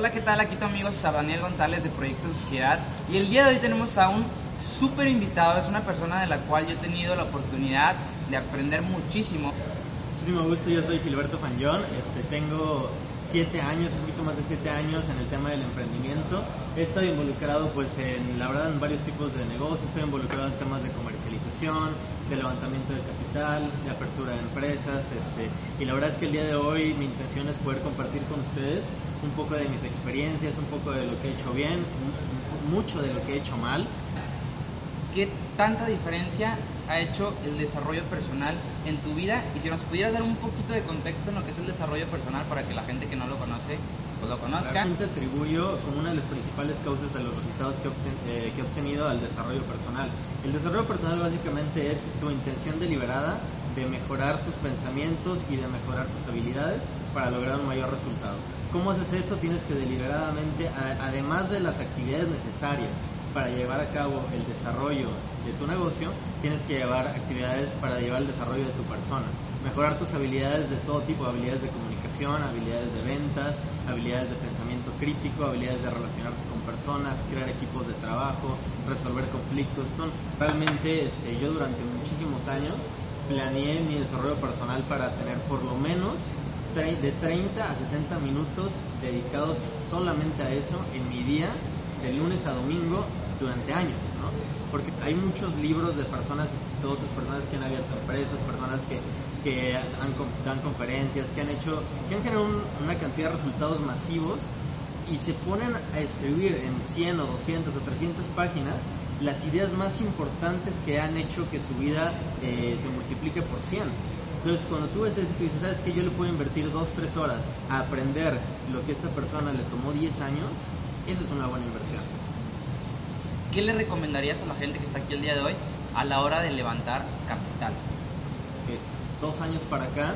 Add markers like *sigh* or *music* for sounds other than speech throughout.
Hola, ¿qué tal? Aquí tu amigo César Daniel González de Proyecto Sociedad y el día de hoy tenemos a un súper invitado, es una persona de la cual yo he tenido la oportunidad de aprender muchísimo. Muchísimo gusto, yo soy Gilberto Fanyón, este, tengo siete años, un poquito más de siete años en el tema del emprendimiento. He estado involucrado pues en, la verdad, en varios tipos de negocios, estoy involucrado en temas de comercialización, de levantamiento de capital, de apertura de empresas, este, y la verdad es que el día de hoy mi intención es poder compartir con ustedes un poco de mis experiencias, un poco de lo que he hecho bien, mucho de lo que he hecho mal. ¿Qué tanta diferencia ha hecho el desarrollo personal en tu vida? Y si nos pudieras dar un poquito de contexto en lo que es el desarrollo personal para que la gente que no lo conoce pues lo conozca. Realmente atribuyo como una de las principales causas de los resultados que, eh, que he obtenido al desarrollo personal. El desarrollo personal básicamente es tu intención deliberada de mejorar tus pensamientos y de mejorar tus habilidades para lograr un mayor resultado. ¿Cómo haces eso? Tienes que deliberadamente, además de las actividades necesarias para llevar a cabo el desarrollo de tu negocio, tienes que llevar actividades para llevar el desarrollo de tu persona. Mejorar tus habilidades de todo tipo, habilidades de comunicación, habilidades de ventas, habilidades de pensamiento crítico, habilidades de relacionarte con personas, crear equipos de trabajo, resolver conflictos. realmente este, yo durante muchísimos años planeé mi desarrollo personal para tener por lo menos de 30 a 60 minutos dedicados solamente a eso en mi día, de lunes a domingo, durante años, ¿no? Porque hay muchos libros de personas exitosas, personas que han abierto empresas, personas que, que dan conferencias, que han hecho, que han generado una cantidad de resultados masivos y se ponen a escribir en 100 o 200 o 300 páginas las ideas más importantes que han hecho que su vida eh, se multiplique por 100 entonces, cuando tú ves eso y tú dices, ¿sabes que Yo le puedo invertir 2-3 horas a aprender lo que esta persona le tomó 10 años, eso es una buena inversión. ¿Qué le recomendarías a la gente que está aquí el día de hoy a la hora de levantar capital? dos años para acá,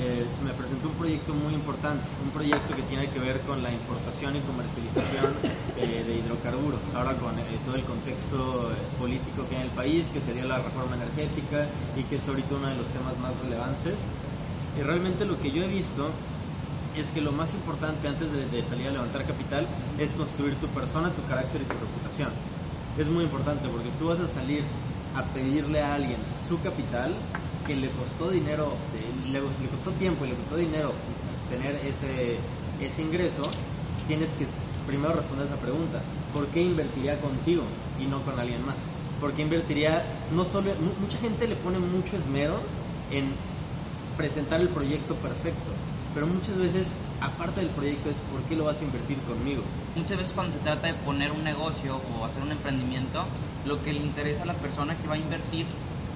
eh, se me presentó un proyecto muy importante, un proyecto que tiene que ver con la importación y comercialización *laughs* eh, de hidrocarburos, ahora con eh, todo el contexto político que hay en el país, que sería la reforma energética y que es ahorita uno de los temas más relevantes. Y realmente lo que yo he visto es que lo más importante antes de, salir a levantar capital es construir tu persona, tu carácter y tu reputación. Es muy importante porque tú vas a salir a pedirle a alguien su capital que le costó dinero, le, costó tiempo y le costó dinero tener ese, ese ingreso, tienes que primero responder esa pregunta. ¿Por qué invertiría contigo y no con alguien más? Porque invertiría, no solo, mucha gente le pone mucho esmero en presentar el proyecto perfecto, pero muchas veces, aparte del proyecto, es ¿por qué lo vas a invertir conmigo? Muchas veces cuando se trata de poner un negocio o hacer un emprendimiento, lo que le interesa a la persona que va a invertir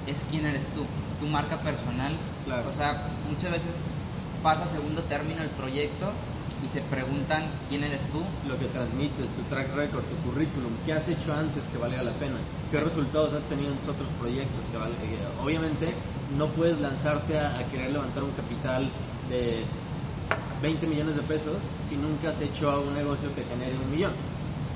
es quién eres tú, tu marca personal. O sea, muchas veces pasa a segundo término el proyecto y se preguntan quién eres tú. Lo que transmites, tu track record, tu currículum, qué has hecho antes que valga la pena, qué resultados has tenido en tus otros proyectos. Que eh, obviamente no puedes lanzarte a, a querer levantar un capital de 20 millones de pesos si nunca has hecho un negocio que genere un millón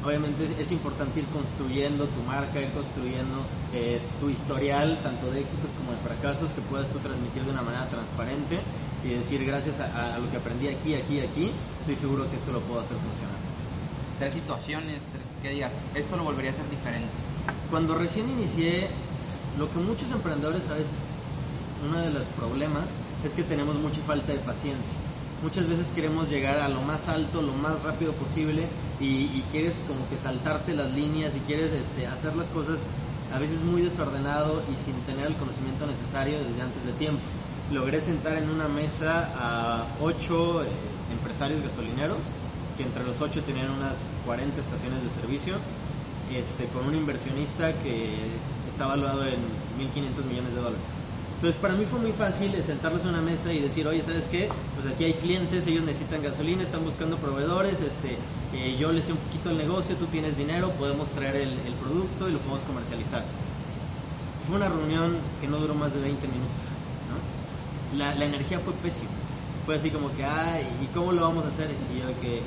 obviamente es importante ir construyendo tu marca, ir construyendo eh, tu historial, tanto de éxitos como de fracasos, que puedas tú transmitir de una manera transparente y decir gracias a, lo que aprendí aquí, aquí, aquí, estoy seguro que esto lo puedo hacer funcionar. Tres situaciones que digas, esto lo volvería a ser diferente. Cuando recién inicié, lo que muchos emprendedores a veces, uno de los problemas es que tenemos mucha falta de paciencia muchas veces queremos llegar a lo más alto, lo más rápido posible y, quieres como que saltarte las líneas y quieres este, hacer las cosas a veces muy desordenado y sin tener el conocimiento necesario desde antes de tiempo. Logré sentar en una mesa a ocho eh, empresarios gasolineros, que entre los ocho tenían unas 40 estaciones de servicio, este, con un inversionista que está valuado en 1.500 millones de dólares. Entonces para mí fue muy fácil sentarlos en una mesa y decir, oye, ¿sabes qué? Pues aquí hay clientes, ellos necesitan gasolina, están buscando proveedores, este, eh, yo les sé un poquito el negocio, tú tienes dinero, podemos traer el, el, producto y lo podemos comercializar. Fue una reunión que no duró más de 20 minutos. ¿no? La, energía fue pésima. Fue así como que, ay, ¿y cómo lo vamos a hacer? Y yo de que,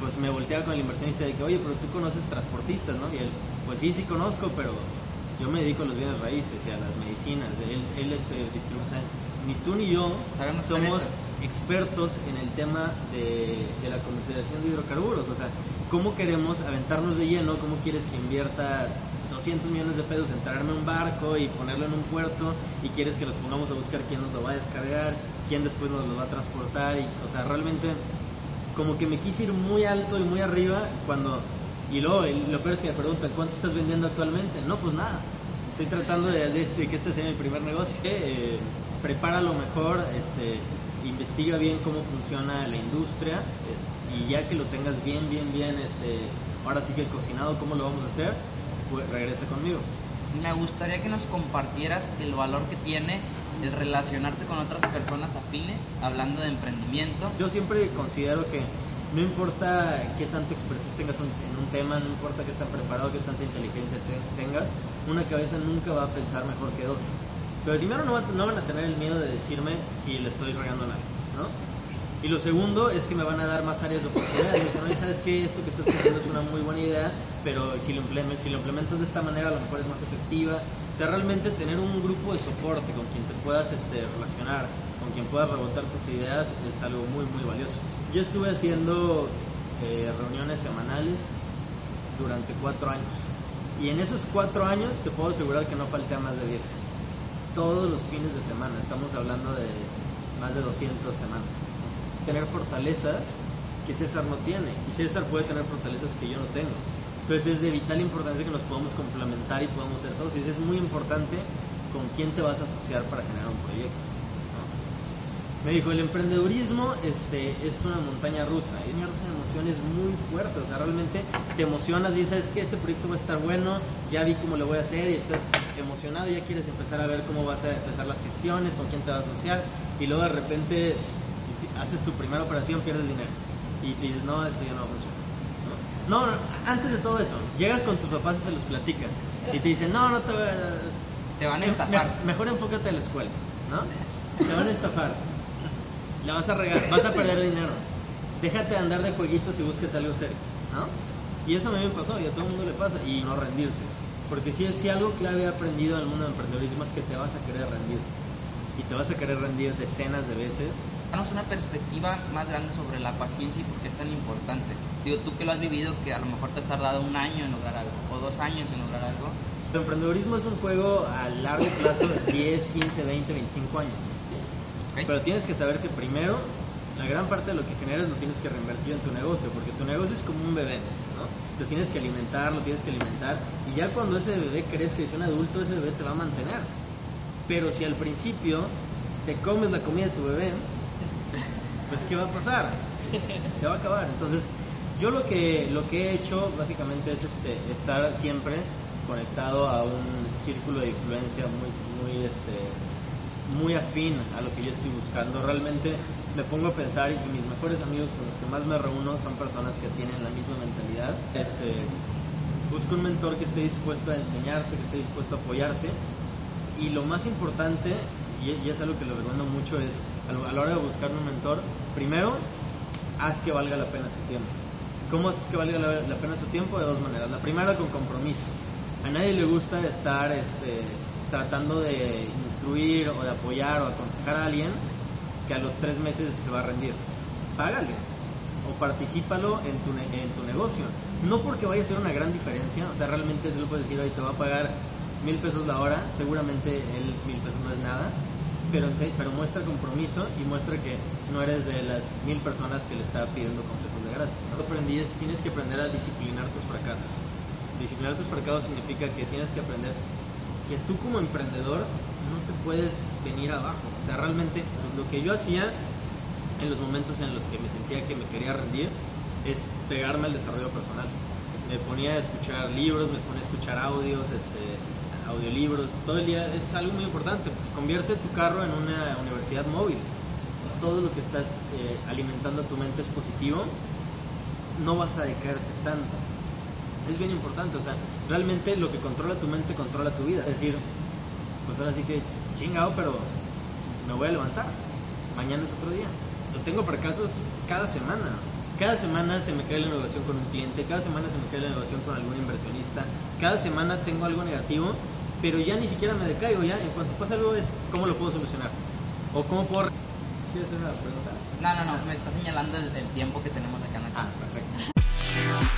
pues me volteaba con el inversionista de que, oye, pero tú conoces transportistas, ¿no? Y él, pues sí, sí conozco, pero yo me dedico a los bienes raíces y a las medicinas. Él, él este, distribuye, o sea, ni tú ni yo Sabemos somos expertos en el tema de, de, la comercialización de hidrocarburos. O sea, ¿cómo queremos aventarnos de lleno? ¿Cómo quieres que invierta 200 millones de pesos en traerme un barco y ponerlo en un puerto? Y quieres que los pongamos a buscar quién nos lo va a descargar, quién después nos lo va a transportar. Y, o sea, realmente como que me quise ir muy alto y muy arriba cuando y luego, lo peor es que me preguntan, ¿cuánto estás vendiendo actualmente? No, pues nada. Estoy tratando de, de, de que este sea mi primer negocio. Eh, prepara lo mejor, este, investiga bien cómo funciona la industria es, y ya que lo tengas bien, bien, bien, este, ahora sí que el cocinado, cómo lo vamos a hacer, pues regresa conmigo. Me gustaría que nos compartieras el valor que tiene el relacionarte con otras personas afines, hablando de emprendimiento. Yo siempre considero que no importa qué tanto expertise tengas en un tema, no importa qué tan preparado, qué tanta inteligencia te tengas, una cabeza nunca va a pensar mejor que dos. Pero primero no, no van a tener el miedo de decirme si le estoy regando en algo, ¿no? Y lo segundo es que me van a dar más áreas de oportunidad. Me dicen, ¿sabes qué? Esto que estás haciendo es una muy buena idea, pero si lo, implementas, si lo implementas de esta manera, a lo mejor es más efectiva. O sea, realmente tener un grupo de soporte con quien te puedas este, relacionar, con quien puedas rebotar tus ideas, es algo muy, muy valioso. Yo estuve haciendo eh, reuniones semanales durante cuatro años. Y en esos cuatro años te puedo asegurar que no falté a más de 10. Todos los fines de semana, estamos hablando de más de 200 semanas. Tener fortalezas que César no tiene. Y César puede tener fortalezas que yo no tengo. Entonces es de vital importancia que nos podamos complementar y podamos ser socios. Es muy importante con quién te vas a asociar para generar un proyecto me dijo, el emprendedurismo este, es una montaña rusa, es una rusa de emociones muy fuerte, o sea, realmente te emocionas y dices que este proyecto va a estar bueno, ya vi cómo lo voy a hacer y estás emocionado, ya quieres empezar a ver cómo vas a empezar las gestiones, con quién te vas a asociar y luego de repente haces tu primera operación, pierdes dinero y te dices, no, esto ya no va a funcionar. No, no, antes de todo eso, llegas con tus papás y se los platicas y te dicen, no, no te, te van a estafar. Me, mejor enfócate en la escuela, ¿no? Te van a estafar la vas a regar, vas a perder dinero. Déjate de andar de jueguitos y búsquete algo serio, ¿no? Y eso a mí me pasó y a todo el mundo le pasa y no rendirte. Porque si, si algo clave he aprendido en el mundo del emprendedorismo es que te vas a querer rendir. Y te vas a querer rendir decenas de veces. Danos una perspectiva más grande sobre la paciencia y por qué es tan importante. Digo, tú que lo has vivido, que a lo mejor te has tardado un año en lograr algo, o dos años en lograr algo. El emprendedorismo es un juego a largo plazo de 10, 15, 20, 25 años. Pero tienes que saber que primero, la gran parte de lo que generas lo tienes que reinvertir en tu negocio, porque tu negocio es como un bebé, ¿no? Lo tienes que alimentar, lo tienes que alimentar, y ya cuando ese bebé crezca y es un adulto, ese bebé te va a mantener. Pero si al principio te comes la comida de tu bebé, pues ¿qué va a pasar? Se va a acabar. Entonces, yo lo que, lo que he hecho básicamente es este, estar siempre conectado a un círculo de influencia muy, muy este, muy afín a lo que yo estoy buscando. Realmente me pongo a pensar y mis mejores amigos con los que más me reúno son personas que tienen la misma mentalidad. Este, busco un mentor que esté dispuesto a enseñarte, que esté dispuesto a apoyarte. Y lo más importante, y, es algo que lo recomiendo mucho, es a la hora de buscar un mentor, primero, haz que valga la pena su tiempo. ¿Cómo haces que valga la pena su tiempo? De dos maneras. La primera, con compromiso. A nadie le gusta estar este, tratando de instruir o de apoyar o aconsejar a alguien que a los tres meses se va a rendir. Págale o participalo en tu, en tu negocio. No porque vaya a ser una gran diferencia, o sea, realmente tú lo puedes decir, hoy te va a pagar mil pesos la hora, seguramente el mil pesos no es nada, pero, pero muestra compromiso y muestra que no eres de las mil personas que le está pidiendo consejos de gratis. Lo aprendí es tienes que aprender a disciplinar tus fracasos. Disciplinar tus fracasos significa que tienes que aprender que tú como emprendedor no te puedes venir abajo. O sea, realmente lo que yo hacía en los momentos en los que me sentía que me quería rendir es pegarme al desarrollo personal. Me ponía a escuchar libros, me ponía a escuchar audios, este, audiolibros, todo el día es algo muy importante. Convierte tu carro en una universidad móvil. Todo lo que estás eh, alimentando a tu mente es positivo, no vas a decaerte tanto. Es bien importante, o sea, realmente lo que controla tu mente controla tu vida. Es decir, pues ahora sí que chingado, pero me voy a levantar. Mañana es otro día. Yo tengo fracasos cada semana. Cada semana se me cae la negociación con un cliente, cada semana se me cae la negociación con algún inversionista, cada semana tengo algo negativo, pero ya ni siquiera me decaigo, ya en cuanto pasa algo es cómo lo puedo solucionar. O cómo puedo... ¿Quieres hacer una pregunta? No, no, no, me está señalando el, el tiempo que tenemos acá en la Ah, perfecto.